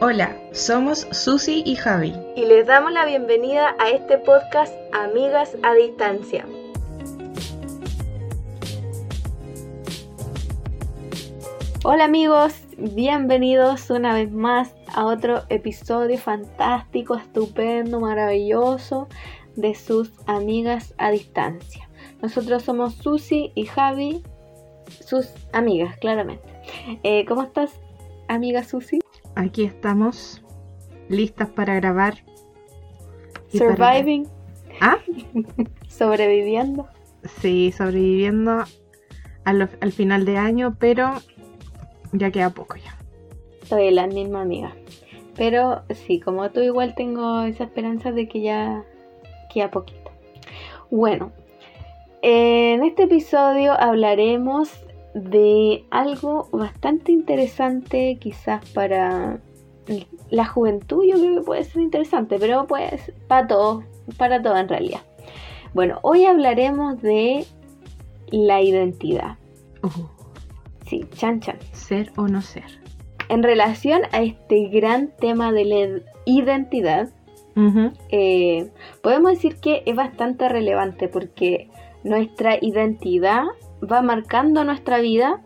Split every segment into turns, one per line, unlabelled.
Hola, somos Susi y Javi.
Y les damos la bienvenida a este podcast Amigas a Distancia. Hola amigos, bienvenidos una vez más a otro episodio fantástico, estupendo, maravilloso de sus amigas a distancia. Nosotros somos Susi y Javi, sus amigas, claramente. Eh, ¿Cómo estás, amiga Susi?
Aquí estamos, listas para grabar.
Surviving.
¿Ah?
Sobreviviendo.
Sí, sobreviviendo al, al final de año, pero ya queda poco ya.
Soy la misma amiga. Pero sí, como tú igual tengo esa esperanza de que ya queda poquito. Bueno, en este episodio hablaremos de algo bastante interesante quizás para la juventud yo creo que puede ser interesante, pero pues para todos, para todo en realidad. Bueno, hoy hablaremos de la identidad.
Uh,
Sí, chan chan.
ser o no ser.
En relación a este gran tema de la identidad, eh, podemos decir que es bastante relevante porque nuestra identidad va marcando nuestra vida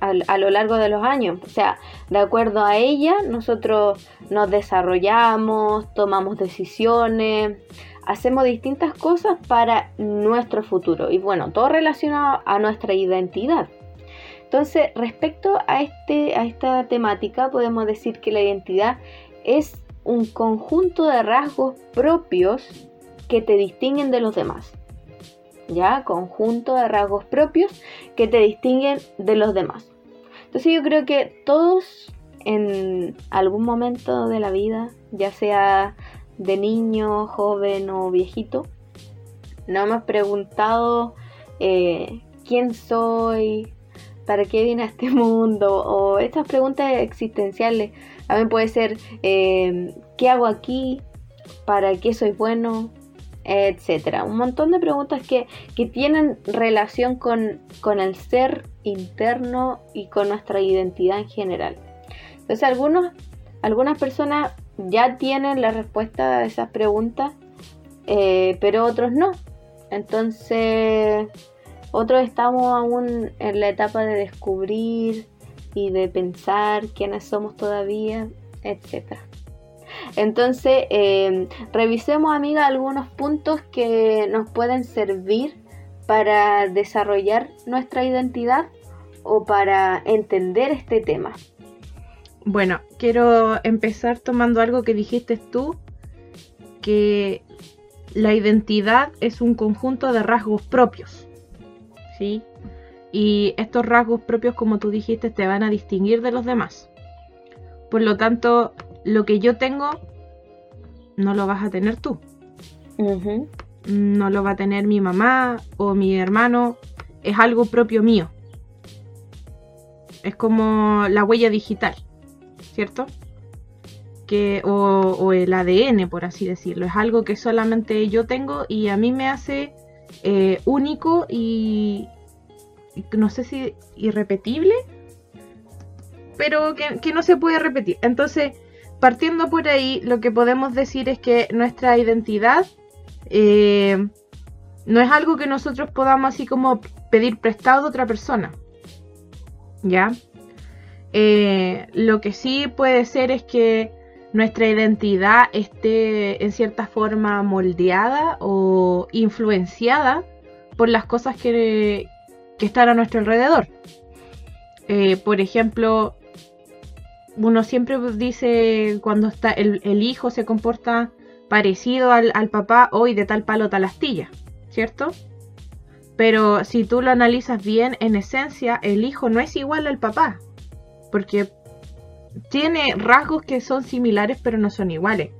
a, lo largo de los años. O sea, de acuerdo a ella, nosotros nos desarrollamos, tomamos decisiones, hacemos distintas cosas para nuestro futuro. Y bueno, todo relacionado a nuestra identidad. Entonces, respecto a, este, a esta temática, podemos decir que la identidad es un conjunto de rasgos propios que te distinguen de los demás. ¿Ya? Conjunto de rasgos propios que te distinguen de los demás. Entonces yo creo que todos en algún momento de la vida, ya sea de niño, joven o viejito, nos hemos preguntado eh, quién soy, para qué vine a este mundo, o estas preguntas existenciales. También puede ser, eh, ¿qué hago aquí? ¿Para qué soy bueno? Etcétera. Un montón de preguntas que, que tienen relación con, con el ser interno y con nuestra identidad en general. Entonces, algunos, algunas personas ya tienen la respuesta a esas preguntas, eh, pero otros no. Entonces, otros estamos aún en la etapa de descubrir y de pensar quiénes somos todavía, etcétera. Entonces, eh, revisemos, amiga, algunos puntos que nos pueden servir para desarrollar nuestra identidad o para entender este tema.
Bueno, quiero empezar tomando algo que dijiste tú, que la identidad es un conjunto de rasgos propios, ¿sí? Y estos rasgos propios, como tú dijiste, te van a distinguir de los demás. Por lo tanto, lo que yo tengo, no lo vas a tener tú. No lo va a tener mi mamá o mi hermano. Es algo propio mío. Es como la huella digital, ¿cierto? Que, o, o el ADN, por así decirlo. Es algo que solamente yo tengo y a mí me hace eh, único y, y no sé si irrepetible, pero que, que no se puede repetir. Entonces, partiendo por ahí, lo que podemos decir es que nuestra identidad eh, no es algo que nosotros podamos así como pedir prestado a otra persona. ¿Ya? Eh, lo que sí puede ser es que nuestra identidad esté en cierta forma moldeada o influenciada por las cosas que, que están a nuestro alrededor. Eh, por ejemplo, uno siempre dice cuando está el, el hijo se comporta parecido al, al papá hoy de tal palo tal astilla, ¿cierto? Pero si tú lo analizas bien, en esencia el hijo no es igual al papá, porque tiene rasgos que son similares pero no son iguales.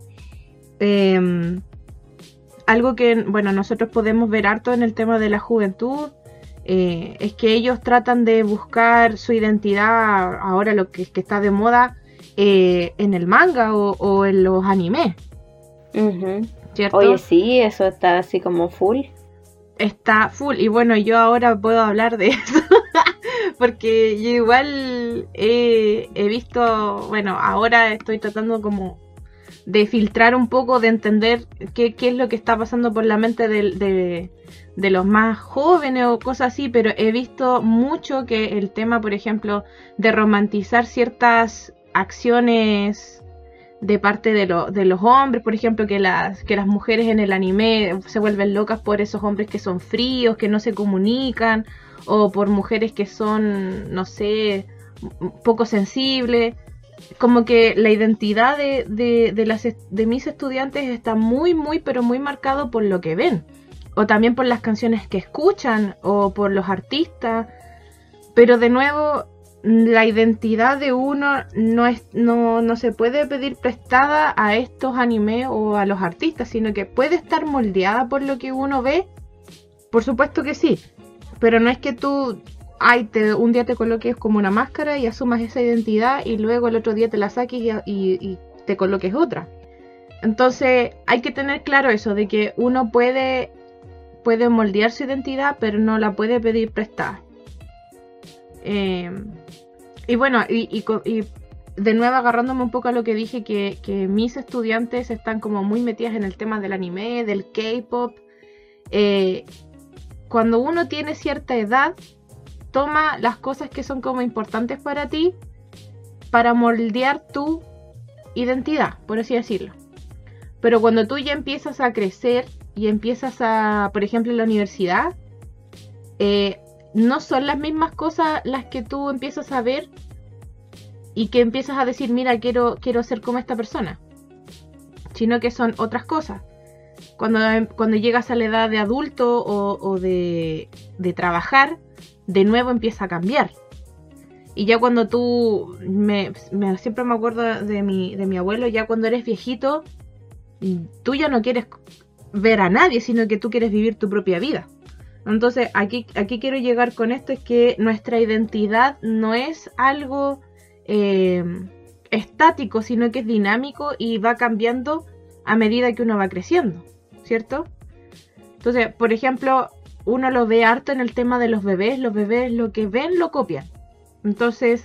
Em, algo que, bueno, nosotros podemos ver harto en el tema de la juventud eh, es que ellos tratan de buscar su identidad, ahora lo que, que está de moda, eh, en el manga o, o en los animes,
ujú.
¿cierto?
Oye, sí, eso está así como full.
está full. Y bueno, yo ahora puedo hablar de eso. porque yo igual he, visto, bueno, ahora estoy tratando como de filtrar un poco, de entender qué, qué es lo que está pasando por la mente de, de, los más jóvenes o cosas así, pero he visto mucho que el tema, por ejemplo, de romantizar ciertas acciones de parte de, de los hombres, por ejemplo, que las, que las mujeres en el anime se vuelven locas por esos hombres que son fríos, que no se comunican, o por mujeres que son, no sé, poco sensibles. Como que la identidad de, de, las, de mis estudiantes está muy, muy, pero muy marcado por lo que ven. O también por las canciones que escuchan, o por los artistas. Pero de nuevo, la identidad de uno no, es, no, no se puede pedir prestada a estos animes o a los artistas, sino que puede estar moldeada por lo que uno ve. Por supuesto que sí, pero no es que tú ay, te, un día te coloques como una máscara y asumas esa identidad y luego el otro día te la saques y, y te coloques otra. Entonces hay que tener claro eso, de que uno puede, puede moldear su identidad, pero no la puede pedir prestada. Eh, y bueno, y, de nuevo agarrándome un poco a lo que dije, que, mis estudiantes están como muy metidas en el tema del anime, del K-pop. Eh, cuando uno tiene cierta edad, toma las cosas que son como importantes para ti para moldear tu identidad, por así decirlo. Pero cuando tú ya empiezas a crecer y empiezas a, por ejemplo, en la universidad, eh, no son las mismas cosas las que tú empiezas a ver y que empiezas a decir, mira, quiero, quiero ser como esta persona, sino que son otras cosas. Cuando, cuando llegas a la edad de adulto o, de, de, trabajar, de nuevo empieza a cambiar. Y ya cuando tú, me, siempre me acuerdo de mi, de mi abuelo, ya cuando eres viejito, tú ya no quieres ver a nadie, sino que tú quieres vivir tu propia vida. Entonces, aquí, aquí quiero llegar con esto, es que nuestra identidad no es algo eh, estático, sino que es dinámico y va cambiando a medida que uno va creciendo, ¿cierto? Entonces, por ejemplo, uno lo ve harto en el tema de los bebés, los bebés lo que ven lo copian. Entonces,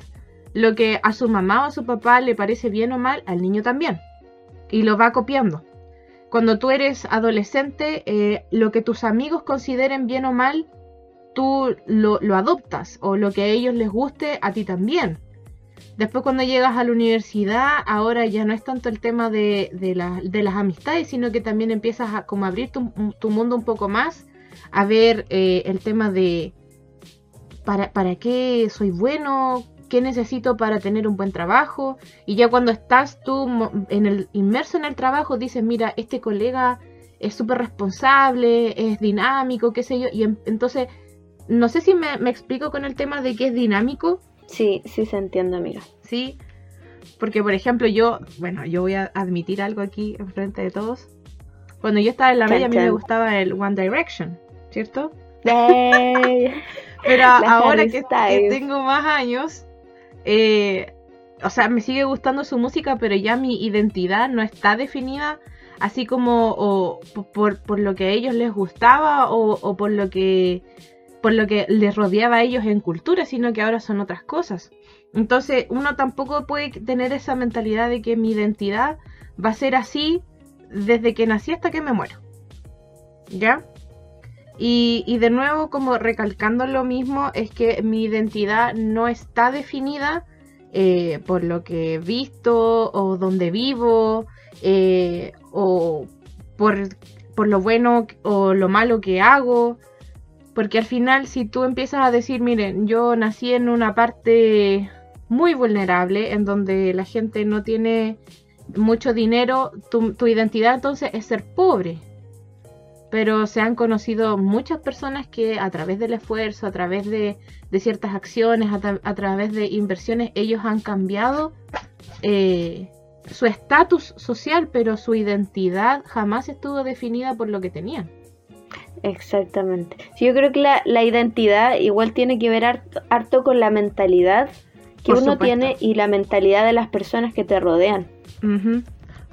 lo que a su mamá o a su papá le parece bien o mal, al niño también. Y lo va copiando cuando tú eres adolescente, eh, lo que tus amigos consideren bien o mal, tú lo, adoptas o lo que a ellos les guste, a ti también. Después cuando llegas a la universidad, ahora ya no es tanto el tema de, las amistades, sino que también empiezas a como abrir tu, mundo un poco más, a ver eh, el tema de para, para qué soy bueno, qué necesito para tener un buen trabajo. Y ya cuando estás tú en el, inmerso en el trabajo, dices, mira, este colega es súper responsable, es dinámico, qué sé yo. Y entonces, no sé si me, explico con el tema de que es dinámico.
Sí, sí se entiende, amiga.
Sí, porque por ejemplo yo, bueno, yo voy a admitir algo aquí en frente de todos. Cuando yo estaba en la media a mí me gustaba el One Direction, ¿cierto? Pero ahora que, tengo más años, eh, o sea, me sigue gustando su música, pero ya mi identidad no está definida así como por, lo que a ellos les gustaba o, por lo que por lo que les rodeaba a ellos en cultura, sino que ahora son otras cosas. Entonces, uno tampoco puede tener esa mentalidad de que mi identidad va a ser así desde que nací hasta que me muero. ¿Ya? Y, de nuevo, como recalcando lo mismo, es que mi identidad no está definida eh, por lo que he visto o donde vivo eh, o por, por lo bueno o lo malo que hago. Porque al final, si tú empiezas a decir, miren, yo nací en una parte muy vulnerable, en donde la gente no tiene mucho dinero, tu, tu identidad entonces es ser pobre pero se han conocido muchas personas que a través del esfuerzo, a través de, ciertas acciones, a, través de inversiones, ellos han cambiado eh, su estatus social, pero su identidad jamás estuvo definida por lo que tenían.
Exactamente. yo creo que la, identidad igual tiene que ver harto, con la mentalidad que uno tiene y la mentalidad de las personas que te rodean.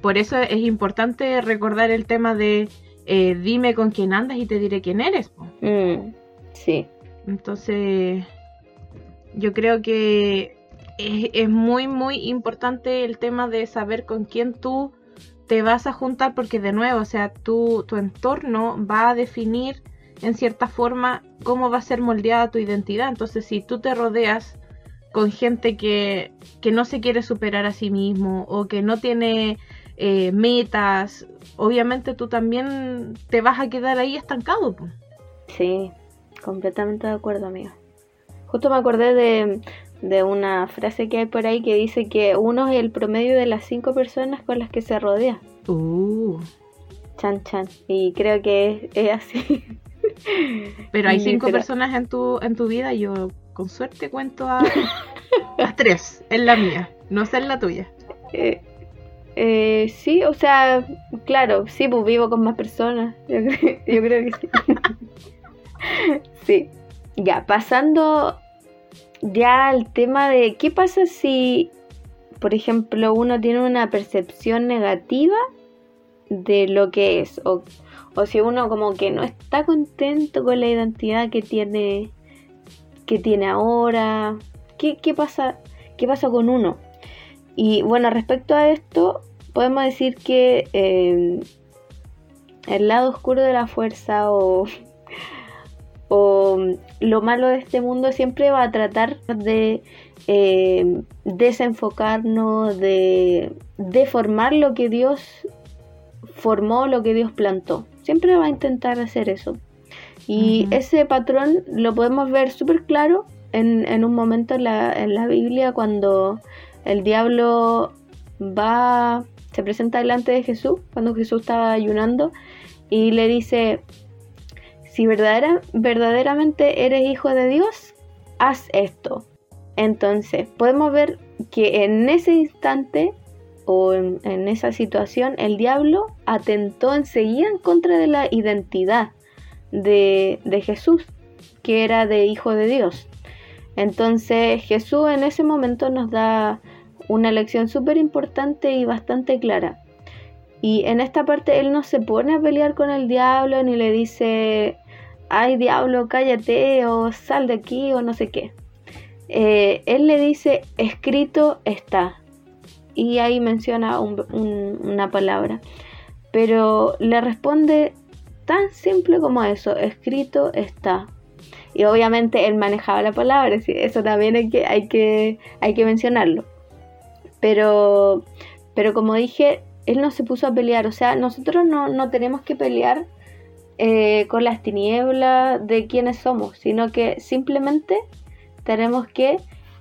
Por eso es importante recordar el tema de eh, dime con quién andas y te diré quién eres.
Mm, sí.
Entonces, yo creo que es, muy, muy importante el tema de saber con quién tú te vas a juntar, porque de nuevo, o sea, tu, tu entorno va a definir en cierta forma cómo va a ser moldeada tu identidad. Entonces, si tú te rodeas con gente que, que no se quiere superar a sí mismo o que no tiene eh, metas, obviamente tú también te vas a quedar ahí estancado.
Sí, completamente de acuerdo, amigo. Justo me acordé de, de una frase que hay por ahí que dice que uno es el promedio de las cinco personas con las que se rodea.
Uh.
Chan chan. Y creo que es, así.
Pero hay cinco personas en tu, en tu vida, yo con suerte cuento a, a tres, en la mía, no sé en la tuya.
Eh, eh, sí, o sea, claro, sí, pues vivo con más personas. Yo, yo creo que sí. sí. Ya, pasando ya al tema de qué pasa si, por ejemplo, uno tiene una percepción negativa de lo que es, o, si uno como que no está contento con la identidad que tiene, que tiene ahora, ¿qué, qué pasa, qué pasa con uno? Y bueno, respecto a esto, podemos decir que eh, el lado oscuro de la fuerza o o lo malo de este mundo siempre va a tratar de eh, desenfocarnos, de deformar lo que Dios formó, lo que Dios plantó. Siempre va a intentar hacer eso. Y ese patrón lo podemos ver súper claro en, un momento en la, en la Biblia cuando el diablo va, se presenta delante de Jesús, cuando Jesús estaba ayunando, y le dice, si verdaderamente eres hijo de Dios, haz esto. Entonces, podemos ver que en ese instante o en, esa situación el diablo atentó enseguida en contra de la identidad de, de Jesús, que era de hijo de Dios. Entonces Jesús en ese momento nos da una lección súper importante y bastante clara. Y en esta parte él no se pone a pelear con el diablo ni le dice, ay diablo, cállate o sal de aquí o no sé qué. Eh, él le dice, escrito está. Y ahí menciona una palabra. Pero le responde tan simple como eso, escrito está. Y obviamente él manejaba la palabra, eso también hay que, hay que, hay que mencionarlo. Pero, pero como dije, él no se puso a pelear, o sea, nosotros no, no tenemos que pelear eh, con las tinieblas de quiénes somos, sino que simplemente tenemos que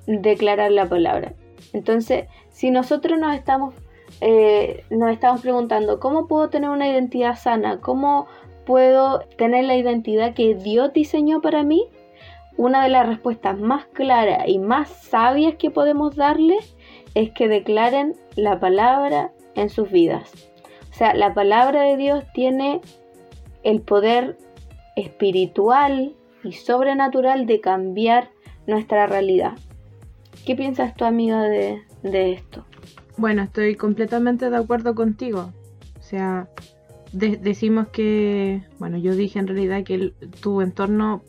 declarar la palabra. Entonces, si nosotros nos estamos, eh, nos estamos preguntando, ¿cómo puedo tener una identidad sana? ¿Cómo puedo tener la identidad que Dios diseñó para mí? Una de las respuestas más claras y más sabias que podemos darles es que declaren la palabra en sus vidas. O sea, la palabra de Dios tiene el poder espiritual y sobrenatural de cambiar nuestra realidad. ¿Qué piensas tu amiga de, esto?
Bueno, estoy completamente de acuerdo contigo. O sea, decimos que, bueno, yo dije en realidad que tu entorno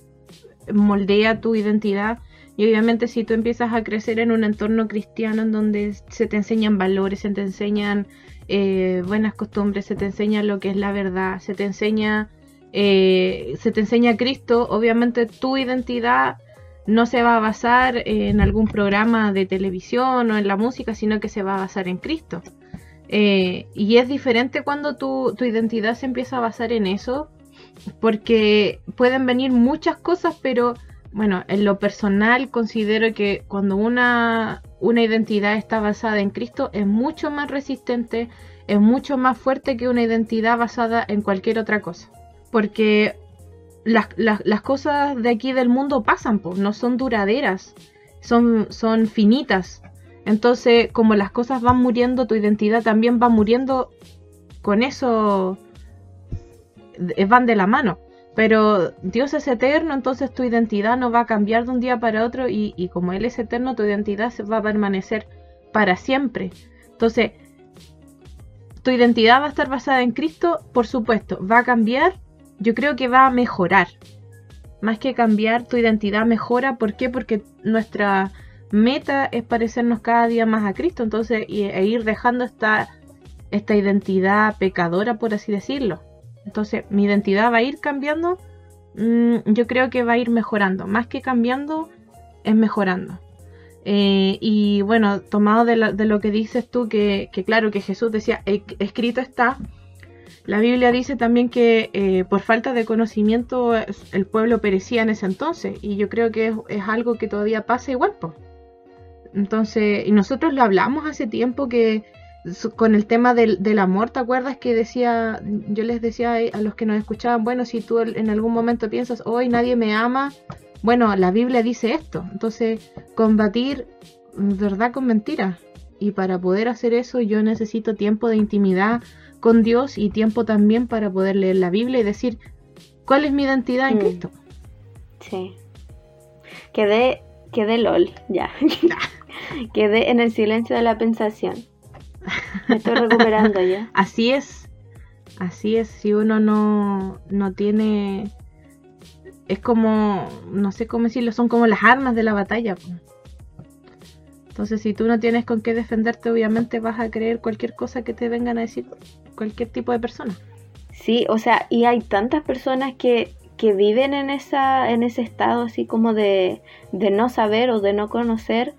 moldea tu identidad y obviamente si tú empiezas a crecer en un entorno cristiano en donde se te enseñan valores, se te enseñan eh, buenas costumbres, se te enseña lo que es la verdad, se te enseña, eh, se te enseña Cristo, obviamente tu identidad no se va a basar en algún programa de televisión o en la música, sino que se va a basar en Cristo. Eh, y es diferente cuando tu, tu identidad se empieza a basar en eso, porque pueden venir muchas cosas, pero bueno, en lo personal considero que cuando una, una identidad está basada en Cristo es mucho más resistente, es mucho más fuerte que una identidad basada en cualquier otra cosa. Porque las, las, cosas de aquí del mundo pasan, pues, no son duraderas, son, son finitas. Entonces, como las cosas van muriendo, tu identidad también va muriendo con eso, eh, van de la mano. Pero Dios es eterno, entonces tu identidad no va a cambiar de un día para otro y, como Él es eterno, tu identidad va a permanecer para siempre. Entonces, tu identidad va a estar basada en Cristo, por supuesto, va a cambiar, yo creo que va a mejorar. más que cambiar tu identidad mejora. ¿Por qué? Porque nuestra meta es parecernos cada día más a Cristo, entonces, e ir dejando esta, esta identidad pecadora, por así decirlo. Entonces, mi identidad va a ir cambiando, mm, yo creo que va a ir mejorando, más que cambiando, es mejorando. Eh, y bueno, tomado de, lo que dices tú, que, claro, que Jesús decía, escrito está, la Biblia dice también que eh, por falta de conocimiento el pueblo perecía en ese entonces, y yo creo que es, algo que todavía pasa igual. Pues. Entonces, y nosotros lo hablamos hace tiempo que con el tema del, del, amor, ¿te acuerdas que decía, yo les decía a los que nos escuchaban, bueno, si tú en algún momento piensas, hoy nadie me ama, bueno, la Biblia dice esto, entonces combatir verdad con mentira. Y para poder hacer eso yo necesito tiempo de intimidad con Dios y tiempo también para poder leer la Biblia y decir cuál es mi identidad en mm. Cristo.
Sí. Quedé, quedé LOL, ya. Quedé en el silencio de la pensación. Me estoy recuperando ya.
Así es. Así es. Si uno no, no tiene. Es como. No sé cómo decirlo. Son como las armas de la batalla. Entonces, si tú no tienes con qué defenderte, obviamente vas a creer cualquier cosa que te vengan a decir cualquier tipo de persona.
Sí, o sea, y hay tantas personas que, que viven en, esa, en ese estado así como de, de no saber o de no conocer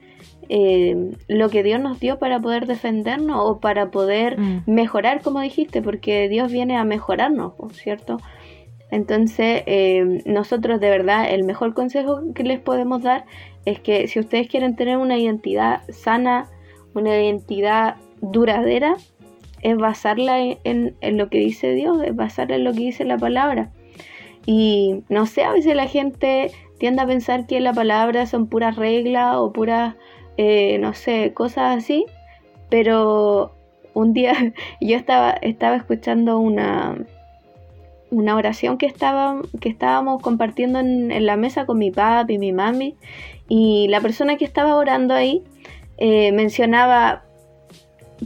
eh, lo que Dios nos dio para poder defendernos o para poder mm. mejorar, como dijiste, porque Dios viene a mejorarnos, ¿cierto? Entonces, eh, nosotros de verdad, el mejor consejo que les podemos dar es que si ustedes quieren tener una identidad sana, una identidad duradera, es basarla en, en, lo que dice Dios, es basarla en lo que dice la palabra. Y no sé, a veces la gente tiende a pensar que la palabra son puras reglas o puras eh, no sé, cosas así. Pero un día yo estaba, estaba escuchando una, una oración que, estaba, que estábamos compartiendo en, la mesa con mi papi y mi mami. Y la persona que estaba orando ahí eh, mencionaba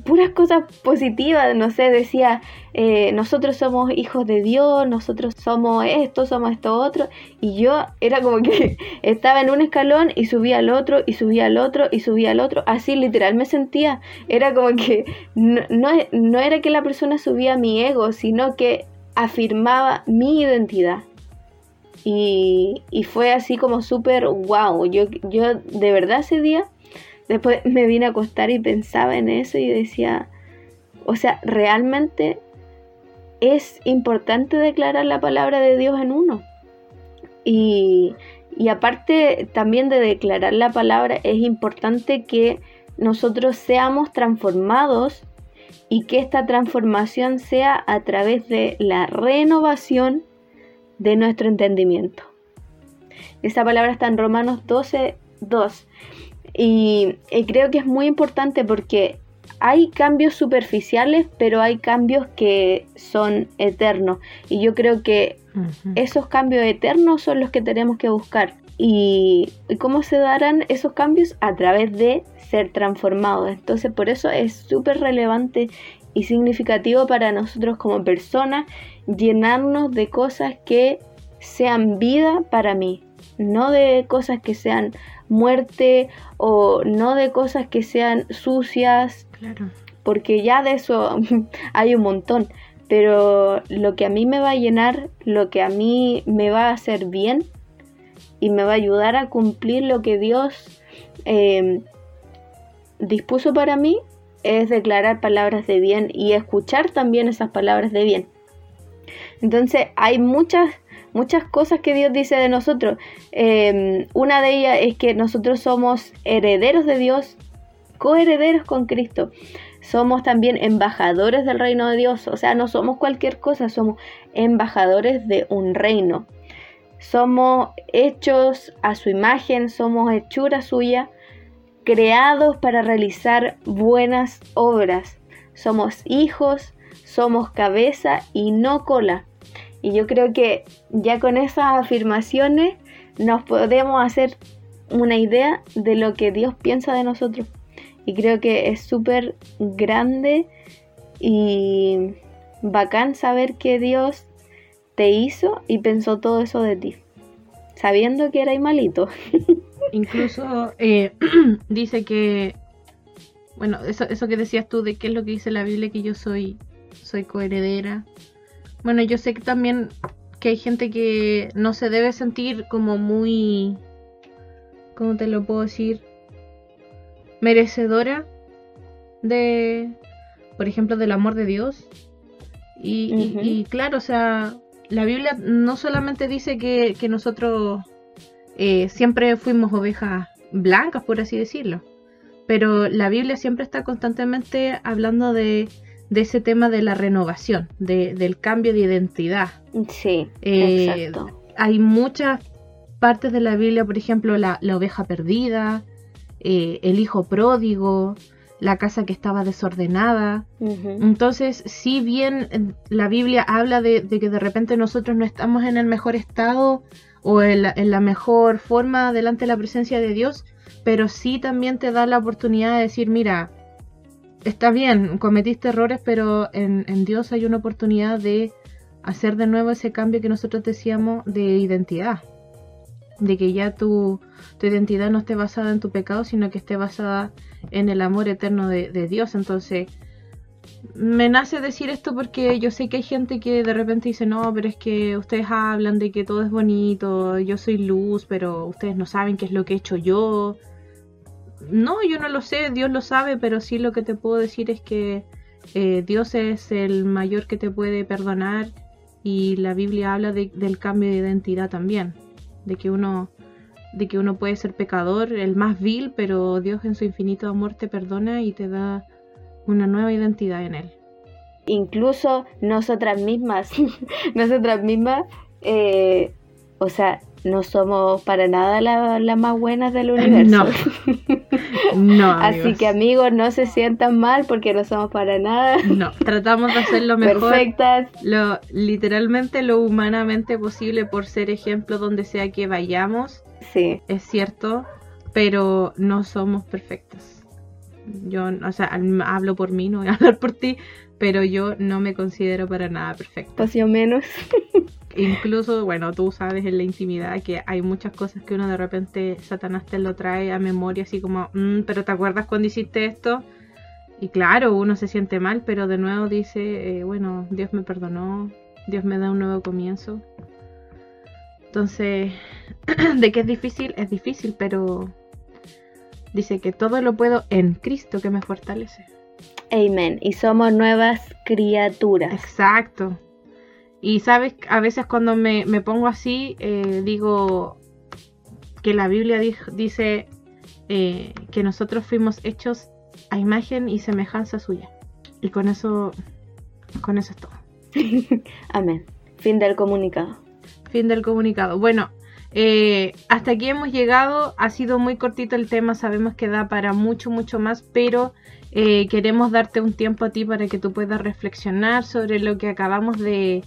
puras cosas positivas, no sé, decía, eh, nosotros somos hijos de Dios, nosotros somos esto, somos esto otro, y yo era como que estaba en un escalón y subía al otro, y subía al otro, y subía al otro, así literal me sentía, era como que no, no, era que la persona subía mi ego, sino que afirmaba mi identidad. Y, y fue así como súper wow, yo, yo de verdad ese día Después me vine a acostar y pensaba en eso y decía, o sea, realmente es importante declarar la palabra de Dios en uno. Y, aparte también de declarar la palabra, es importante que nosotros seamos transformados y que esta transformación sea a través de la renovación de nuestro entendimiento. Esa palabra está en Romanos 12, 2. Y, creo que es muy importante porque hay cambios superficiales, pero hay cambios que son eternos. Y yo creo que esos cambios eternos son los que tenemos que buscar. Y, cómo se darán esos cambios? A través de ser transformados. Entonces por eso es súper relevante y significativo para nosotros como personas llenarnos de cosas que sean vida para mí, no de cosas que sean muerte o no de cosas que sean sucias, porque ya de eso hay un montón, pero lo que a mí me va a llenar, lo que a mí me va a hacer bien y me va a ayudar a cumplir lo que Dios em, dispuso para mí, es declarar palabras de bien y escuchar también esas palabras de bien. Entonces hay muchas muchas cosas que Dios dice de nosotros. Em, una de ellas es que nosotros somos herederos de Dios, coherederos con Cristo. Somos también embajadores del reino de Dios. O sea, no somos cualquier cosa, somos embajadores de un reino. Somos hechos a su imagen, somos hechura suya, creados para realizar buenas obras. Somos hijos, somos cabeza y no cola. Y yo creo que ya con esas afirmaciones nos podemos hacer una idea de lo que Dios piensa de nosotros. Y creo que es súper grande y bacán saber que Dios te hizo y pensó todo eso de ti. sabiendo que erais malito.
Incluso eh, dice que, bueno, eso, eso que decías tú de qué es lo que dice la Biblia, que yo soy, soy coheredera. Bueno, yo sé que también que hay gente que no se debe sentir como muy, ¿cómo te lo puedo decir? Merecedora de, por ejemplo, del amor de Dios. Y, y- claro, o sea, la Biblia no solamente dice que, que nosotros eh, siempre fuimos ovejas blancas, por así decirlo, pero la Biblia siempre está constantemente hablando de, de ese tema de la renovación, de- del cambio de identidad.
Sí,
Eh,
exacto.
Hay muchas partes de la Biblia, por ejemplo, la, la oveja perdida, eh, el hijo pródigo, la casa que estaba desordenada. Entonces, si bien eh, la Biblia habla de, de que de repente nosotros no estamos en el mejor estado o en la, en la mejor forma delante de la presencia de Dios, pero sí también te da la oportunidad de decir, mira, está bien, cometiste errores, pero en, en Dios hay una oportunidad de hacer de nuevo ese cambio que nosotros decíamos de identidad. De que ya tu, tu identidad no esté basada en tu pecado, sino que esté basada en el amor eterno de, de Dios. Entonces, me nace decir esto porque yo sé que hay gente que de repente dice, no, pero es que ustedes hablan de que todo es bonito, yo soy luz, pero ustedes no saben qué es lo que he hecho yo. No, yo no lo sé, Dios lo sabe, pero sí lo que te puedo decir es que eh, Dios es el mayor que te puede perdonar y la Biblia habla de- del cambio de identidad también, de que uno de que uno puede ser pecador, el más vil, pero Dios en su infinito amor te perdona y te da una nueva identidad en él.
Incluso nosotras mismas, nosotras mismas, eh, o sea, no somos para nada las la más buenas del universo.
No. No,
Así que amigos, no se sientan mal porque no somos para nada
no, tratamos de hacer lo mejor,
perfectas.
lo literalmente lo humanamente posible por ser ejemplo donde sea que vayamos,
Sí,
es cierto, pero no somos perfectas. Yo, o sea, hablo por mí, no voy a hablar por ti, pero yo no me considero para nada perfecta.
pues yo menos.
Incluso, bueno, tú sabes en la intimidad que hay muchas cosas que uno de repente Satanás te lo trae a memoria, así como, "Mm, pero ¿te acuerdas cuando hiciste esto? Y claro, uno se siente mal, pero de nuevo dice, eh, bueno, Dios me perdonó, Dios me da un nuevo comienzo. Entonces, de que es difícil, es difícil, pero dice que todo lo puedo en Cristo que me fortalece.
Amen. Y somos nuevas criaturas.
Exacto. Y sabes, a veces cuando me, me pongo así, eh, digo que la Biblia dice eh, que nosotros fuimos hechos a imagen y semejanza suya. Y con eso, con eso es todo.
Amén. Fin del comunicado.
Fin del comunicado. Bueno, eh, hasta aquí hemos llegado. Ha sido muy cortito el tema. Sabemos que da para mucho, mucho más, pero eh, queremos darte un tiempo a ti para que tú puedas reflexionar sobre lo que acabamos de,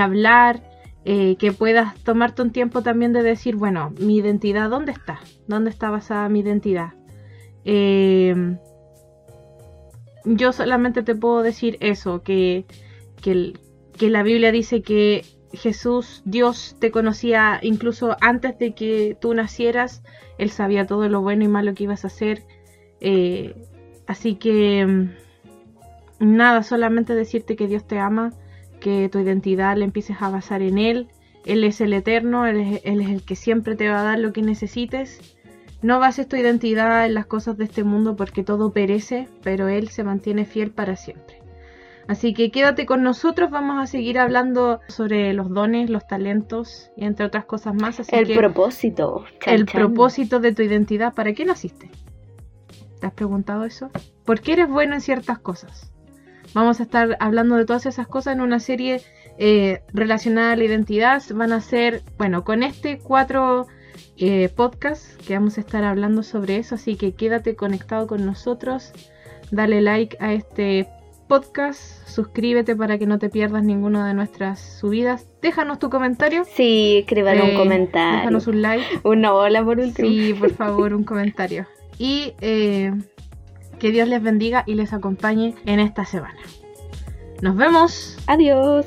hablar. eh, que puedas tomarte un tiempo también de decir, bueno, mi identidad, ¿dónde está? ¿Dónde está basada mi identidad? Eh, yo solamente te puedo decir eso, que, que la Biblia dice que Jesús, Dios te conocía incluso antes de que tú nacieras, Él sabía todo lo bueno y malo que ibas a hacer. Eh, así que mm, nada, solamente decirte que Dios te ama, que tu identidad la empieces a basar en Él. Él es el eterno, Él es, Él es el que siempre te va a dar lo que necesites. No bases tu identidad en las cosas de este mundo porque todo perece, pero Él se mantiene fiel para siempre. Así que quédate con nosotros, vamos a seguir hablando sobre los dones, los talentos y entre otras cosas más. Así
El
que
propósito. Chan,
el
chan.
propósito de tu identidad, ¿para qué naciste? ¿Te has preguntado eso? ¿Por qué eres bueno en ciertas cosas? Vamos a estar hablando de todas esas cosas en una serie eh, relacionada a la identidad. Van a ser, bueno, con este cuatro eh, podcasts que vamos a estar hablando sobre eso. Así que quédate conectado con nosotros. Dale like a este podcast. Suscríbete para que no te pierdas ninguna de nuestras subidas. Déjanos tu comentario.
Sí, escriban
eh,
un comentario.
Déjanos un like.
Una bola por último.
Sí, por favor, un comentario. Y eh, que Dios les bendiga y les acompañe en esta semana. Nos vemos.
Adiós.